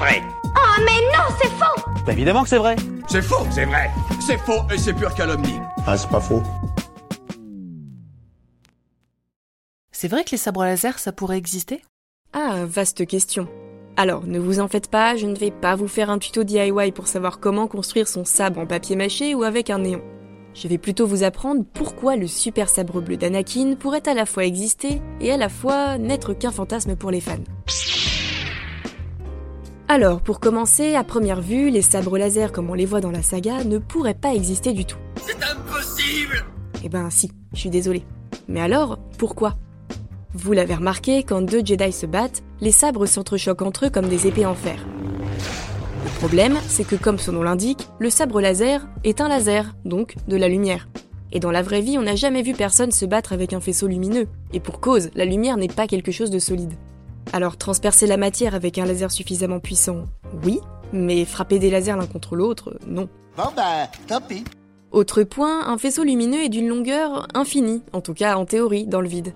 vrai. Oh mais non, c'est faux Bah évidemment que c'est vrai. C'est faux, c'est vrai. C'est faux et c'est pure calomnie. Ah, c'est pas faux. C'est vrai que les sabres laser, ça pourrait exister? Ah, vaste question. Alors, ne vous en faites pas, je ne vais pas vous faire un tuto DIY pour savoir comment construire son sabre en papier mâché ou avec un néon. Je vais plutôt vous apprendre pourquoi le super sabre bleu d'Anakin pourrait à la fois exister et à la fois n'être qu'un fantasme pour les fans. Alors, pour commencer, à première vue, les sabres laser comme on les voit dans la saga ne pourraient pas exister du tout. C'est impossible Eh ben si, je suis désolée. Mais alors, pourquoi? Vous l'avez remarqué, quand deux Jedi se battent, les sabres s'entrechoquent entre eux comme des épées en fer. Le problème, c'est que comme son nom l'indique, le sabre laser est un laser, donc de la lumière. Et dans la vraie vie, on n'a jamais vu personne se battre avec un faisceau lumineux. Et pour cause, la lumière n'est pas quelque chose de solide. Alors transpercer la matière avec un laser suffisamment puissant, oui, mais frapper des lasers l'un contre l'autre, non. Bon bah, tant pis. Autre point, un faisceau lumineux est d'une longueur infinie, en tout cas en théorie, dans le vide.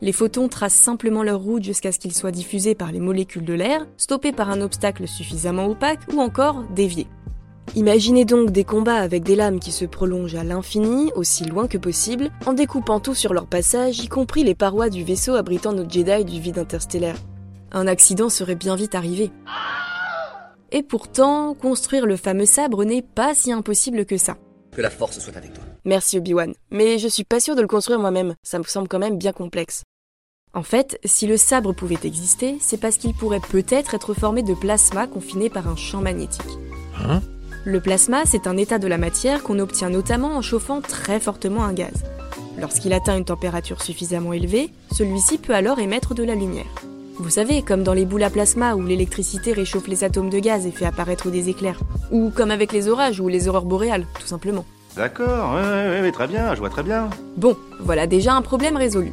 Les photons tracent simplement leur route jusqu'à ce qu'ils soient diffusés par les molécules de l'air, stoppés par un obstacle suffisamment opaque ou encore déviés. Imaginez donc des combats avec des lames qui se prolongent à l'infini, aussi loin que possible, en découpant tout sur leur passage, y compris les parois du vaisseau abritant nos Jedi du vide interstellaire. Un accident serait bien vite arrivé. Et pourtant, construire le fameux sabre n'est pas si impossible que ça. Que la force soit avec toi. Merci Obi-Wan, mais je suis pas sûre de le construire moi-même, ça me semble quand même bien complexe. En fait, si le sabre pouvait exister, c'est parce qu'il pourrait peut-être être formé de plasma confiné par un champ magnétique. Hein? Le plasma, c'est un état de la matière qu'on obtient notamment en chauffant très fortement un gaz. Lorsqu'il atteint une température suffisamment élevée, celui-ci peut alors émettre de la lumière. Vous savez, comme dans les boules à plasma où l'électricité réchauffe les atomes de gaz et fait apparaître des éclairs. Ou comme avec les orages ou les aurores boréales, tout simplement. D'accord, ouais, ouais, ouais, très bien, je vois très bien. Bon, voilà déjà un problème résolu.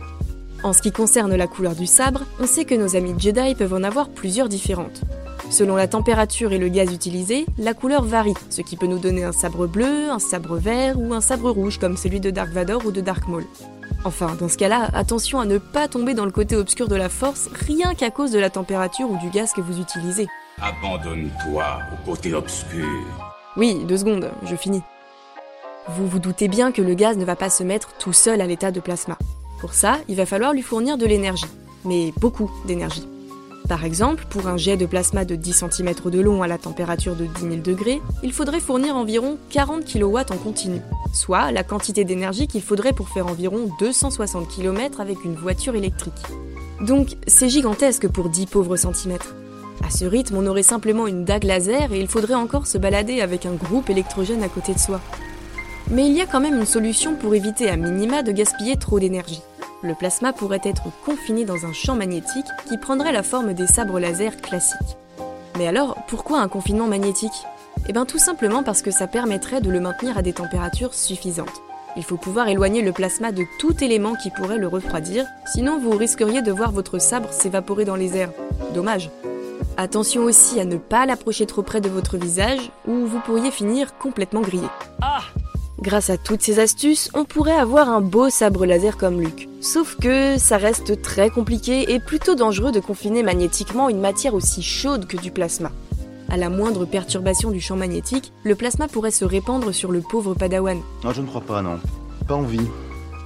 En ce qui concerne la couleur du sabre, on sait que nos amis Jedi peuvent en avoir plusieurs différentes. Selon la température et le gaz utilisé, la couleur varie, ce qui peut nous donner un sabre bleu, un sabre vert ou un sabre rouge comme celui de Dark Vador ou de Dark Maul. Enfin, dans ce cas-là, attention à ne pas tomber dans le côté obscur de la force rien qu'à cause de la température ou du gaz que vous utilisez. Abandonne-toi au côté obscur. Oui, deux secondes, je finis. Vous vous doutez bien que le gaz ne va pas se mettre tout seul à l'état de plasma. Pour ça, il va falloir lui fournir de l'énergie. Mais beaucoup d'énergie. Par exemple, pour un jet de plasma de 10 cm de long à la température de 10 000 degrés, il faudrait fournir environ 40 kW en continu, soit la quantité d'énergie qu'il faudrait pour faire environ 260 km avec une voiture électrique. Donc, c'est gigantesque pour 10 pauvres centimètres. À ce rythme, on aurait simplement une dague laser et il faudrait encore se balader avec un groupe électrogène à côté de soi. Mais il y a quand même une solution pour éviter à minima de gaspiller trop d'énergie. Le plasma pourrait être confiné dans un champ magnétique qui prendrait la forme des sabres laser classiques. Mais alors, pourquoi un confinement magnétique? Eh bien tout simplement parce que ça permettrait de le maintenir à des températures suffisantes. Il faut pouvoir éloigner le plasma de tout élément qui pourrait le refroidir, sinon vous risqueriez de voir votre sabre s'évaporer dans les airs. Dommage. Attention aussi à ne pas l'approcher trop près de votre visage, ou vous pourriez finir complètement grillé. Grâce à toutes ces astuces, on pourrait avoir un beau sabre laser comme Luke. Sauf que ça reste très compliqué et plutôt dangereux de confiner magnétiquement une matière aussi chaude que du plasma. À la moindre perturbation du champ magnétique, le plasma pourrait se répandre sur le pauvre Padawan. Non, je ne crois pas, non. Pas envie.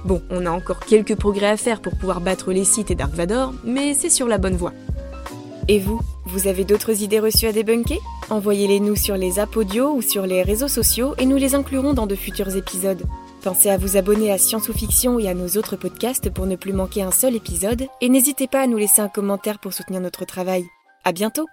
Bon, on a encore quelques progrès à faire pour pouvoir battre les Sith et Dark Vador, mais c'est sur la bonne voie. Et vous, vous avez d'autres idées reçues à débunker? Envoyez-les nous sur les apps audio ou sur les réseaux sociaux et nous les inclurons dans de futurs épisodes. Pensez à vous abonner à Science ou Fiction et à nos autres podcasts pour ne plus manquer un seul épisode et n'hésitez pas à nous laisser un commentaire pour soutenir notre travail. À bientôt